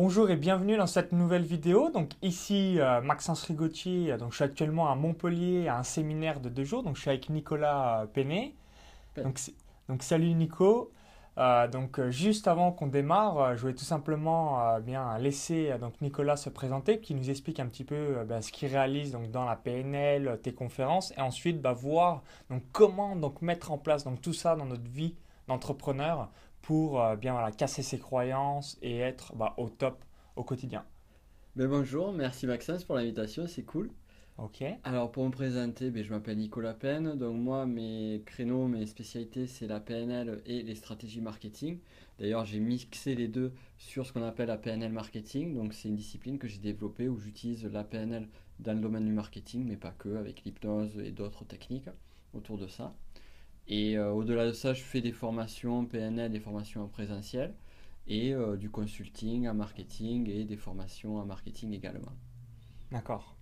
Bonjour et bienvenue dans cette nouvelle vidéo. Donc ici euh, Maxence Rigotti, donc je suis actuellement à Montpellier à un séminaire de deux jours. Donc je suis avec Nicolas euh, Penet. Donc, donc salut Nico. Euh, donc juste avant qu'on démarre, je voulais tout simplement bien laisser donc Nicolas se présenter, qui nous explique un petit peu ben, ce qu'il réalise donc dans la PNL, tes conférences, et ensuite bah, voir donc comment donc mettre en place donc tout ça dans notre vie d'entrepreneur pour euh, bien voilà, casser ses croyances et être bah, au top au quotidien. Ben bonjour, merci Maxence pour l'invitation, c'est cool. Ok. Alors pour me présenter, ben, je m'appelle Nicolas Pen. Donc moi, mes créneaux, mes spécialités, c'est la PNL et les stratégies marketing. D'ailleurs, j'ai mixé les deux sur ce qu'on appelle la PNL marketing. Donc c'est une discipline que j'ai développée où j'utilise la PNL dans le domaine du marketing, mais pas que, avec l'hypnose et d'autres techniques autour de ça. Et euh, au-delà de ça, je fais des formations PNL, des formations en présentiel et euh, du consulting en marketing et des formations en marketing également. D'accord.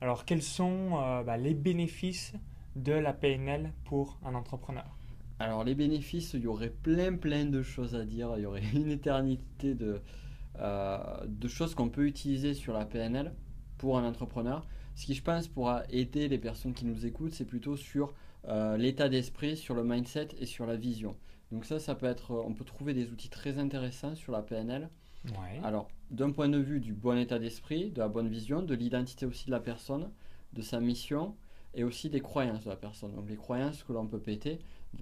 Alors, quels sont euh, bah, les bénéfices de la PNL pour un entrepreneur? Alors, les bénéfices, il y aurait plein, plein de choses à dire. Il y aurait une éternité de, de choses qu'on peut utiliser sur la PNL pour un entrepreneur. Ce qui, je pense, pourra aider les personnes qui nous écoutent, c'est plutôt sur euh, l'état d'esprit, sur le mindset et sur la vision. Donc ça, ça peut être, on peut trouver des outils très intéressants sur la PNL. Alors, d'un point de vue du bon état d'esprit, de la bonne vision, de l'identité aussi de la personne, de sa mission et aussi des croyances de la personne. Donc les croyances que l'on peut péter,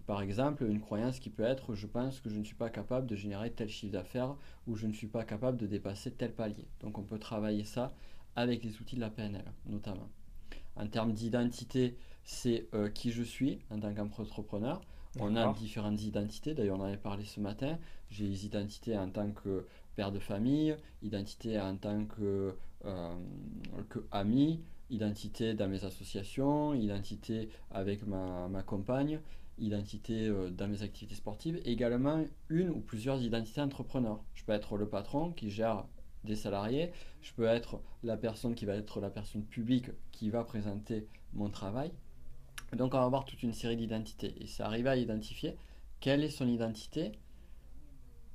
par exemple, une croyance qui peut être je pense que je ne suis pas capable de générer tel chiffre d'affaires ou je ne suis pas capable de dépasser tel palier. Donc on peut travailler ça avec les outils de la PNL notamment. En termes d'identité, c'est euh, qui je suis en tant qu'entrepreneur. On a différentes identités, d'ailleurs on en avait parlé ce matin. J'ai les identités en tant que père de famille, identité en tant que, euh, que ami, identité dans mes associations, identité avec ma, ma compagne, identité euh, dans mes activités sportives, également une ou plusieurs identités entrepreneurs. Je peux être le patron qui gère des salariés, je peux être la personne qui va être la personne publique qui va présenter mon travail, donc on va avoir toute une série d'identités. Et c'est arriver à identifier quelle est son identité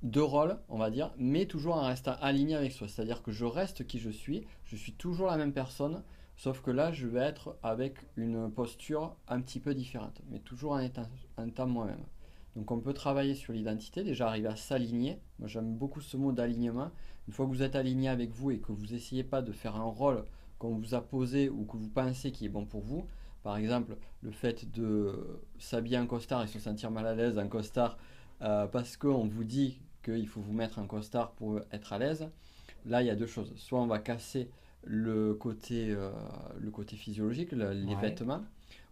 de rôle, on va dire, mais toujours en restant aligné avec soi. C'est-à-dire que je reste qui je suis, je suis toujours la même personne, sauf que là, je vais être avec une posture un petit peu différente, mais toujours en étant, en moi-même. Donc on peut travailler sur l'identité, déjà arriver à s'aligner. Moi j'aime beaucoup ce mot d'alignement. Une fois que vous êtes aligné avec vous et que vous n'essayez pas de faire un rôle qu'on vous a posé ou que vous pensez qui est bon pour vous, par exemple, le fait de s'habiller en costard et se sentir mal à l'aise en costard euh, parce qu'on vous dit qu'il faut vous mettre en costard pour être à l'aise. Là, il y a deux choses. Soit on va casser le côté, euh, le côté physiologique, les vêtements,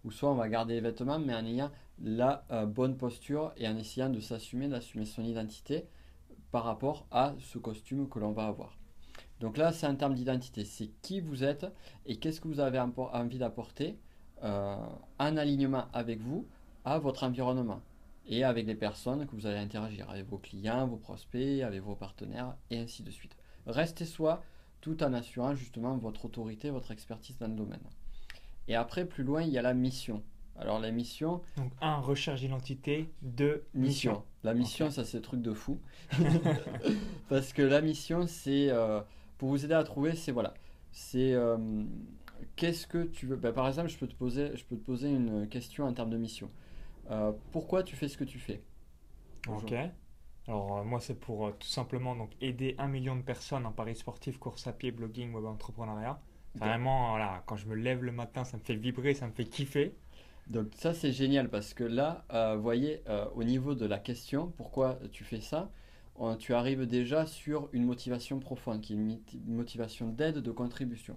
ou soit on va garder les vêtements mais en ayant la euh, bonne posture et en essayant de s'assumer, d'assumer son identité par rapport à ce costume que l'on va avoir. Donc là, c'est un terme d'identité. C'est qui vous êtes et qu'est-ce que vous avez envie d'apporter euh, en alignement avec vous à votre environnement et avec les personnes que vous allez interagir, avec vos clients, vos prospects, avec vos partenaires et ainsi de suite. Restez soi tout en assurant justement votre autorité, votre expertise dans le domaine. Et après, plus loin, il y a la mission. Alors la mission... Donc un, recherche d'identité, deux, mission. La mission, ça c'est truc de fou. Parce que la mission, c'est... Euh, pour vous aider à trouver, c'est voilà. C'est... Euh, qu'est-ce que tu veux bah, Par exemple, je peux, te poser, je peux te poser une question en termes de mission. Euh, pourquoi tu fais ce que tu fais Ok. Alors euh, moi c'est pour euh, tout simplement donc aider un million de personnes en paris sportif, course à pied, blogging, web entrepreneuriat. Vraiment voilà, quand je me lève le matin, ça me fait vibrer, ça me fait kiffer. Donc ça c'est génial parce que là, vous voyez, au niveau de la question, pourquoi tu fais ça, tu arrives déjà sur une motivation profonde, qui est une motivation d'aide, de contribution.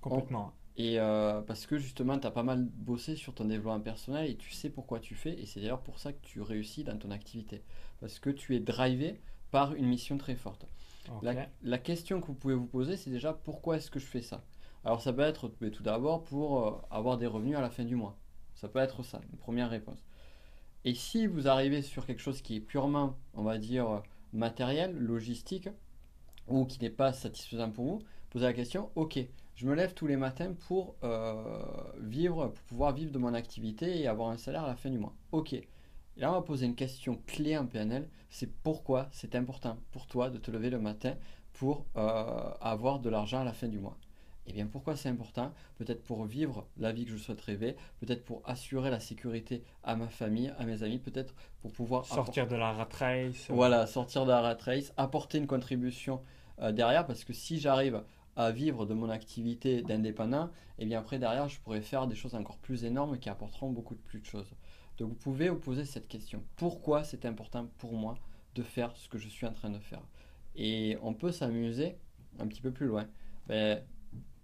Complètement. Et euh, parce que justement, tu as pas mal bossé sur ton développement personnel et tu sais pourquoi tu fais. Et c'est d'ailleurs pour ça que tu réussis dans ton activité. Parce que tu es drivé par une mission très forte. La, question que vous pouvez vous poser, c'est déjà pourquoi est-ce que je fais ça? Alors ça peut être tout d'abord pour euh, avoir des revenus à la fin du mois. Ça peut être ça, une première réponse. Et si vous arrivez sur quelque chose qui est purement, on va dire, matériel, logistique, ou qui n'est pas satisfaisant pour vous, posez la question, ok, je me lève tous les matins pour euh, vivre, pour pouvoir vivre de mon activité et avoir un salaire à la fin du mois. Ok. Et là, on va poser une question clé en PNL, c'est pourquoi c'est important pour toi de te lever le matin pour euh, avoir de l'argent à la fin du mois? Et eh bien pourquoi c'est important? Peut-être pour vivre la vie que je souhaite rêver, peut-être pour assurer la sécurité à ma famille, à mes amis, peut-être pour pouvoir sortir de la rat race. Voilà, sortir de la rat race, apporter une contribution euh, derrière, parce que si j'arrive à vivre de mon activité d'indépendant, et eh bien après derrière je pourrais faire des choses encore plus énormes qui apporteront beaucoup de plus de choses. Donc vous pouvez vous poser cette question. Pourquoi c'est important pour moi de faire ce que je suis en train de faire? Et on peut s'amuser un petit peu plus loin. Ben,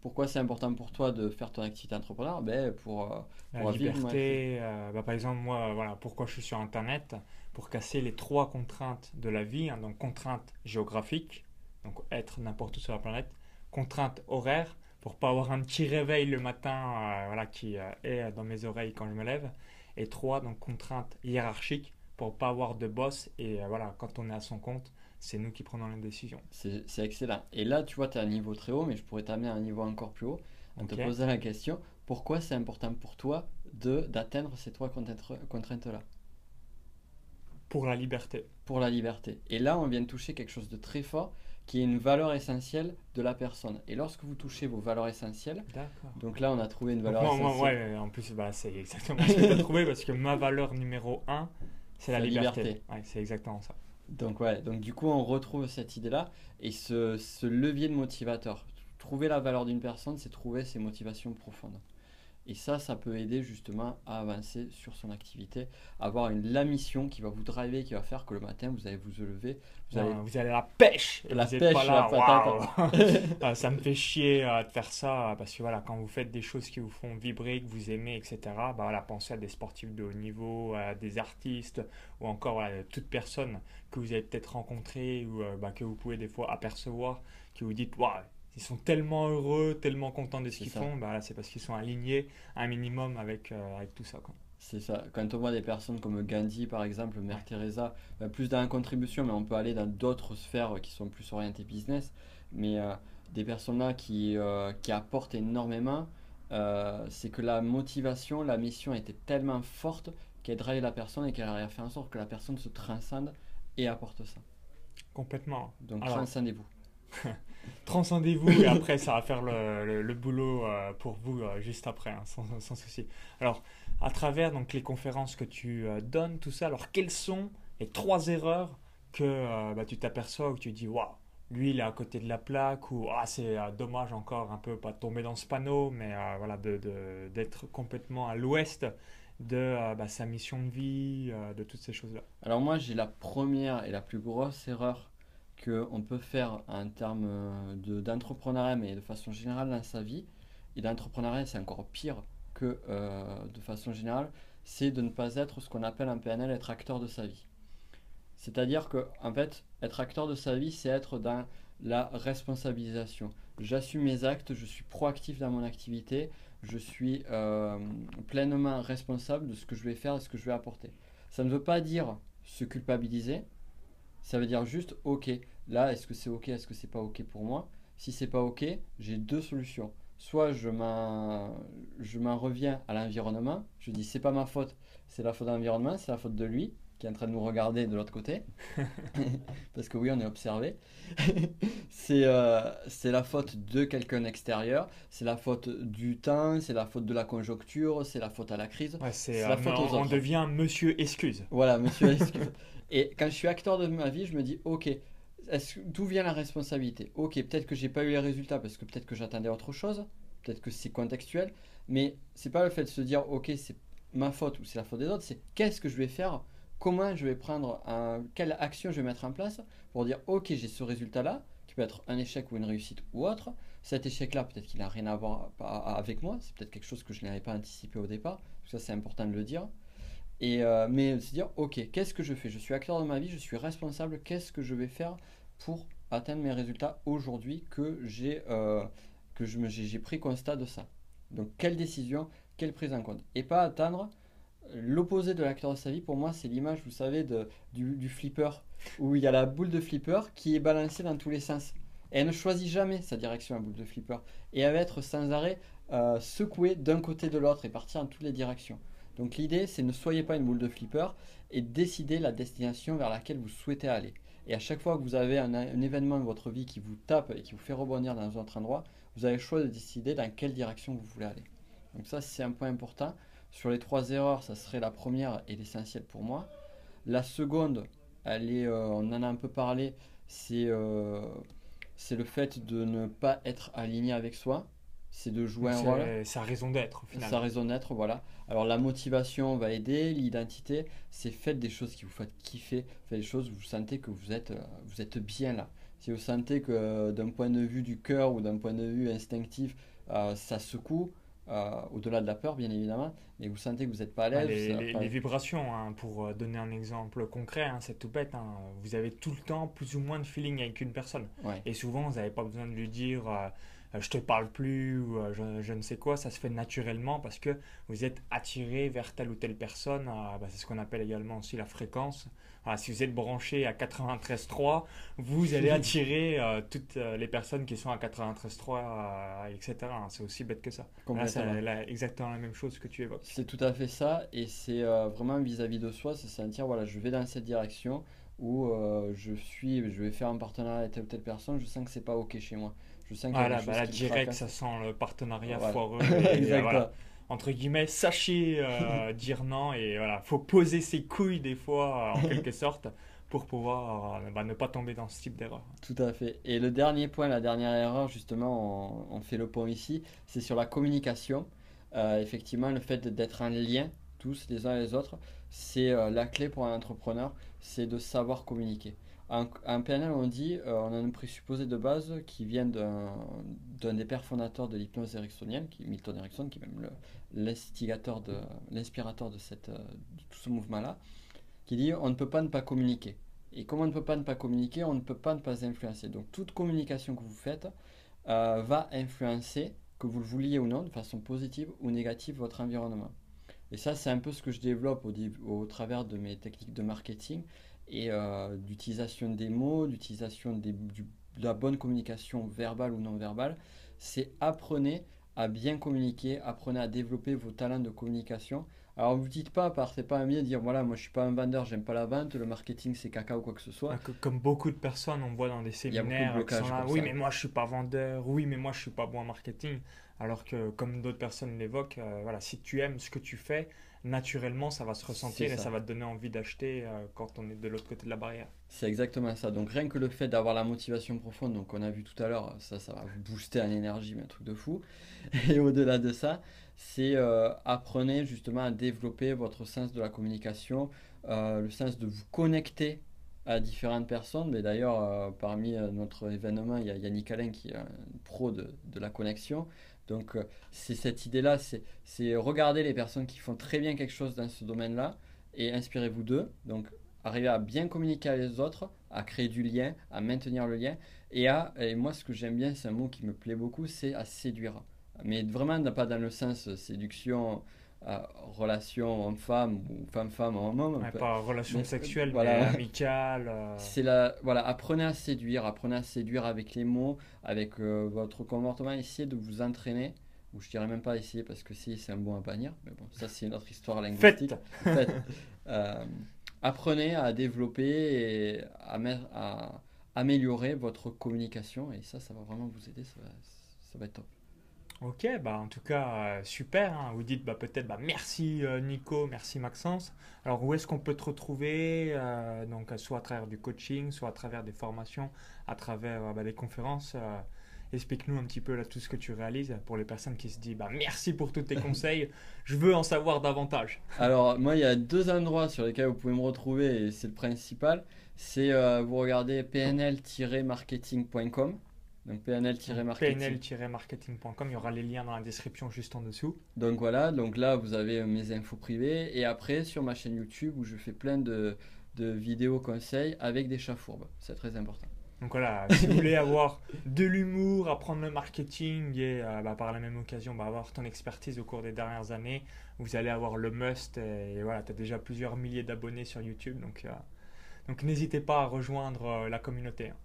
pourquoi c'est important pour toi de faire ton activité entrepreneur ben, pour, euh, La liberté, euh, bah, par exemple, moi, voilà, pourquoi je suis sur Internet? Pour casser les trois contraintes de la vie. Hein. donc, contrainte géographique, donc être n'importe où sur la planète. Contrainte horaire, pour pas avoir un petit réveil le matin euh, voilà, qui est dans mes oreilles quand je me lève. Et trois, donc contrainte hiérarchique, pour pas avoir de boss. Et voilà, quand on est à son compte, c'est nous qui prenons les décisions. C'est excellent. Et là, tu vois, tu as un niveau très haut, mais je pourrais t'amener à un niveau encore plus haut en te posant la question pourquoi c'est important pour toi d'atteindre ces trois contraintes-là? Pour la liberté. Pour la liberté. Et là, on vient de toucher quelque chose de très fort qui est une valeur essentielle de la personne. Et lorsque vous touchez vos valeurs essentielles, donc là on a trouvé une valeur essentielle. ouais, en plus bah, c'est exactement ce que as trouvé parce que ma valeur numéro un, c'est la, liberté. Ouais, c'est exactement ça. Donc, ouais, donc du coup, on retrouve cette idée-là et ce, ce, levier de motivateur. Trouver la valeur d'une personne, c'est trouver ses motivations profondes. Et ça, ça peut aider justement à avancer sur son activité, avoir une, la mission qui va vous driver, qui va faire que le matin, vous allez vous lever. Vous, allez, vous allez à la pêche. La pêche, pas là, la ah, ça me fait chier euh, de faire ça parce que voilà, quand vous faites des choses qui vous font vibrer, que vous aimez, etc., bah, voilà, pensez à des sportifs de haut niveau, à des artistes ou encore voilà, toute personne que vous avez peut-être rencontré ou euh, bah, que vous pouvez des fois apercevoir, qui vous dites, waouh, ils sont tellement heureux, tellement contents de ce qu'ils font, bah, c'est parce qu'ils sont alignés un minimum avec, euh, avec tout ça. C'est ça. Quand on voit des personnes comme Gandhi, par exemple, Mère Teresa, bah, plus dans la contribution, mais on peut aller dans d'autres sphères qui sont plus orientées business, mais euh, des personnes là qui, euh, qui apportent énormément, c'est que la motivation, la mission était tellement forte qu'elle drive la personne et qu'elle a fait en sorte que la personne se transcende et apporte ça. Complètement. Donc transcendez-vous. transcendez-vous et après ça va faire le, boulot euh, pour vous euh, juste après, hein, sans, souci. Alors, à travers donc, les conférences que tu euh, donnes, tout ça, alors quelles sont les trois erreurs que bah, tu t'aperçois où tu dis waouh, lui il est à côté de la plaque ou ah, c'est dommage encore un peu pas de tomber dans ce panneau, mais voilà, d'être de, complètement à l'ouest de bah, sa mission de vie, de toutes ces choses-là? Alors, moi j'ai la première et la plus grosse erreur qu'on peut faire en termes euh, d'entrepreneuriat, mais de façon générale dans sa vie, et l'entrepreneuriat c'est encore pire que euh, de façon générale, c'est de ne pas être ce qu'on appelle en PNL être acteur de sa vie. C'est-à-dire que, en fait, être acteur de sa vie, c'est être dans la responsabilisation. J'assume mes actes, je suis proactif dans mon activité, je suis euh, pleinement responsable de ce que je vais faire, de ce que je vais apporter. Ça ne veut pas dire se culpabiliser, ça veut dire juste, ok, là, est-ce que c'est ok, est-ce que c'est pas ok pour moi? Si c'est pas ok, j'ai deux solutions. Soit je m'en, reviens à l'environnement, je dis c'est pas ma faute, c'est la faute de l'environnement, c'est la faute de lui qui est en train de nous regarder de l'autre côté. Parce que oui, on est observé. c'est, euh, c'est la faute de quelqu'un extérieur, c'est la faute du temps, c'est la faute de la conjoncture, c'est la faute à la crise. c'est, la faute aux on devient monsieur excuse. Voilà, monsieur excuse. Et quand je suis acteur de ma vie, je me dis, ok, d'où vient la responsabilité? Ok, peut-être que j'ai pas eu les résultats parce que peut-être que j'attendais autre chose, peut-être que c'est contextuel, mais c'est pas le fait de se dire, ok, c'est ma faute ou c'est la faute des autres, c'est qu'est-ce que je vais faire Comment je vais prendre quelle action je vais mettre en place pour dire, ok, j'ai ce résultat-là, qui peut être un échec ou une réussite ou autre. Cet échec-là, peut-être qu'il n'a rien à voir avec moi, c'est peut-être quelque chose que je n'avais pas anticipé au départ, ça c'est important de le dire. Et, euh, mais se dire, ok, qu'est-ce que je fais? Je suis acteur de ma vie, je suis responsable, qu'est-ce que je vais faire pour atteindre mes résultats aujourd'hui que j'ai euh, pris constat de ça? Donc quelle décision, quelle prise en compte? Et pas attendre l'opposé de l'acteur de sa vie. Pour moi, c'est l'image, vous savez, du, flipper, où il y a la boule de flipper qui est balancée dans tous les sens. Elle ne choisit jamais sa direction, la boule de flipper. Et elle va être sans arrêt euh, secouée d'un côté de l'autre et partir dans toutes les directions. Donc l'idée, c'est ne soyez pas une boule de flipper et décidez la destination vers laquelle vous souhaitez aller. Et à chaque fois que vous avez un, événement de votre vie qui vous tape et qui vous fait rebondir dans un autre endroit, vous avez le choix de décider dans quelle direction vous voulez aller. Donc ça, c'est un point important. Sur les trois erreurs, ça serait la première et l'essentiel pour moi. La seconde, elle est, euh, on en a un peu parlé, euh, c'est le fait de ne pas être aligné avec soi. C'est de jouer un rôle. Sa raison d'être, au final. Sa raison d'être, voilà. Alors la motivation va aider, l'identité, c'est faites des choses qui vous font kiffer, faites des choses où vous sentez que vous êtes, euh, vous êtes bien là. Si vous sentez que d'un point de vue du cœur ou d'un point de vue instinctif, ça secoue, euh, au-delà de la peur, bien évidemment, mais vous sentez que vous n'êtes pas à l'aise. les, vibrations, hein, pour euh, donner un exemple concret, hein, c'est tout bête. Hein, vous avez tout le temps plus ou moins de feeling avec une personne. Et souvent, vous n'avez pas besoin de lui dire euh, je te parle plus ou je, ne sais quoi. Ça se fait naturellement parce que vous êtes attiré vers telle ou telle personne. Bah, c'est ce qu'on appelle également aussi la fréquence si vous êtes branché à 93.3, vous allez attirer euh, toutes euh, les personnes qui sont à 93.3, euh, etc. C'est aussi bête que ça. c'est exactement la même chose que tu évoques. C'est tout à fait ça, et c'est vraiment vis-à-vis de soi, c'est sentir, voilà, je vais dans cette direction où je suis, je vais faire un partenariat avec telle ou telle personne, je sens que c'est pas ok chez moi. Je sens que voilà, bah direct, ça sent le partenariat foireux. Exactement entre guillemets, sachez euh, dire non et voilà, faut poser ses couilles des fois en quelque sorte pour pouvoir euh, bah, ne pas tomber dans ce type d'erreur. Tout à fait. Et le dernier point, la dernière erreur, justement, on, fait le point ici, c'est sur la communication. Euh, effectivement, le fait d'être un lien, tous les uns les autres, c'est la clé pour un entrepreneur, c'est de savoir communiquer. Un, PNL, on dit, euh, on a un présupposé de base qui vient d'un des pères fondateurs de l'hypnose ericksonienne, qui Milton Erickson, qui est même l'instigateur, de, l'inspirateur de, tout ce mouvement-là, qui dit on ne peut pas ne pas communiquer. Et comme on ne peut pas ne pas communiquer, on ne peut pas ne pas influencer. Donc toute communication que vous faites euh, va influencer, que vous le vouliez ou non, de façon positive ou négative, votre environnement. Et ça, c'est un peu ce que je développe au travers de mes techniques de marketing et euh, d'utilisation des mots, d'utilisation de la bonne communication verbale ou non verbale, c'est apprenez à bien communiquer, apprenez à développer vos talents de communication. Alors vous dites pas, partez pas à de dire voilà, moi je suis pas un vendeur, j'aime pas la vente, le marketing c'est caca ou quoi que ce soit. Comme beaucoup de personnes, on voit dans des séminaires, oui mais moi je suis pas vendeur, oui mais moi je suis pas bon en marketing. Alors que comme d'autres personnes l'évoquent, euh, voilà, si tu aimes ce que tu fais, naturellement, ça va se ressentir et ça va te donner envie d'acheter euh, quand on est de l'autre côté de la barrière. C'est exactement ça. Donc rien que le fait d'avoir la motivation profonde, donc on a vu tout à l'heure, ça, ça va vous booster en énergie, mais un truc de fou. Et au-delà de ça, c'est euh, apprenez justement à développer votre sens de la communication, euh, le sens de vous connecter à différentes personnes. Mais d'ailleurs, parmi notre événement, il y a Yannick Alain qui est un pro de, de la connexion. Donc, euh, c'est cette idée-là, c'est regarder les personnes qui font très bien quelque chose dans ce domaine-là et inspirez-vous d'eux. Donc, arriver à bien communiquer avec les autres, à créer du lien, à maintenir le lien et à, et moi, ce que j'aime bien, c'est un mot qui me plaît beaucoup, c'est à séduire. Mais vraiment, pas dans le sens séduction relation homme-femme ou femme-femme homme-homme. pas relation sexuelle, voilà. mais amicale. Euh. C'est la, voilà, apprenez à séduire, apprenez à séduire avec les mots, avec euh, votre comportement, essayez de vous entraîner. Ou je dirais même pas essayer parce que si c'est un bon à bannir, mais bon, ça c'est une autre histoire linguistique. Faites. Euh, apprenez à développer et à, à, améliorer votre communication et ça, ça va vraiment vous aider, ça ça va être top. Ok, bah en tout cas, euh, super. Hein. Vous dites bah, peut-être bah, merci euh, Nico, merci Maxence. Alors où est-ce qu'on peut te retrouver euh, Donc soit à travers du coaching, soit à travers des formations, à travers bah, des conférences. Explique-nous un petit peu là tout ce que tu réalises pour les personnes qui se disent bah, merci pour tous tes conseils, je veux en savoir davantage. Alors moi il y a deux endroits sur lesquels vous pouvez me retrouver et c'est le principal. C'est vous regardez pnl-marketing.com donc pnl-marketing.com, il y aura les liens dans la description juste en dessous. Donc voilà, donc là vous avez mes infos privées et après sur ma chaîne YouTube où je fais plein de, de vidéos conseils avec des chats fourbes. C'est très important. Donc voilà, si vous voulez avoir de l'humour, apprendre le marketing et euh, bah, par la même occasion bah, avoir ton expertise au cours des dernières années, vous allez avoir le must et, voilà, tu as déjà plusieurs milliers d'abonnés sur YouTube donc, euh, donc n'hésitez pas à rejoindre euh, la communauté. Hein.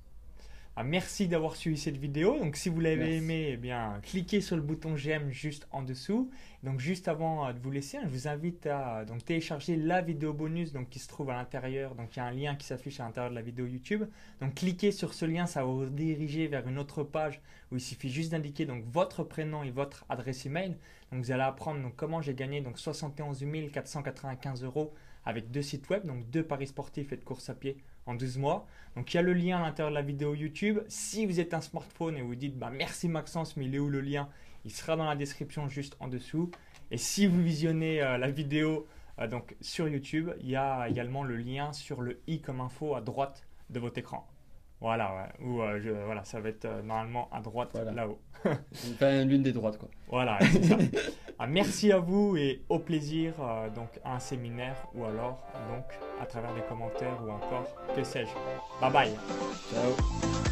Ah, merci d'avoir suivi cette vidéo. Donc, si vous l'avez aimé, eh bien, cliquez sur le bouton j'aime juste en dessous. Donc, juste avant euh, de vous laisser, hein, je vous invite à donc, télécharger la vidéo bonus donc, qui se trouve à l'intérieur. Donc, il y a un lien qui s'affiche à l'intérieur de la vidéo YouTube. Donc, cliquez sur ce lien, ça va vous rediriger vers une autre page où il suffit juste d'indiquer donc, votre prénom et votre adresse email. Donc, vous allez apprendre donc, comment j'ai gagné donc, 71 495 euros avec deux sites web, donc deux paris sportifs et de course à pied en 12 mois. Donc il y a le lien à l'intérieur de la vidéo YouTube. Si vous êtes un smartphone et vous dites bah, merci Maxence, mais il est où le lien? Il sera dans la description juste en dessous. Et si vous visionnez euh, la vidéo euh, donc sur YouTube, il y a également le lien sur le i comme info à droite de votre écran. Voilà, Ou euh, voilà, ça va être normalement à droite là-haut. enfin, l'une des droites, quoi. Voilà, c'est ça. Ah, merci à vous et au plaisir euh, donc à un séminaire ou alors donc à travers des commentaires ou encore que sais-je. Bye bye. Ciao.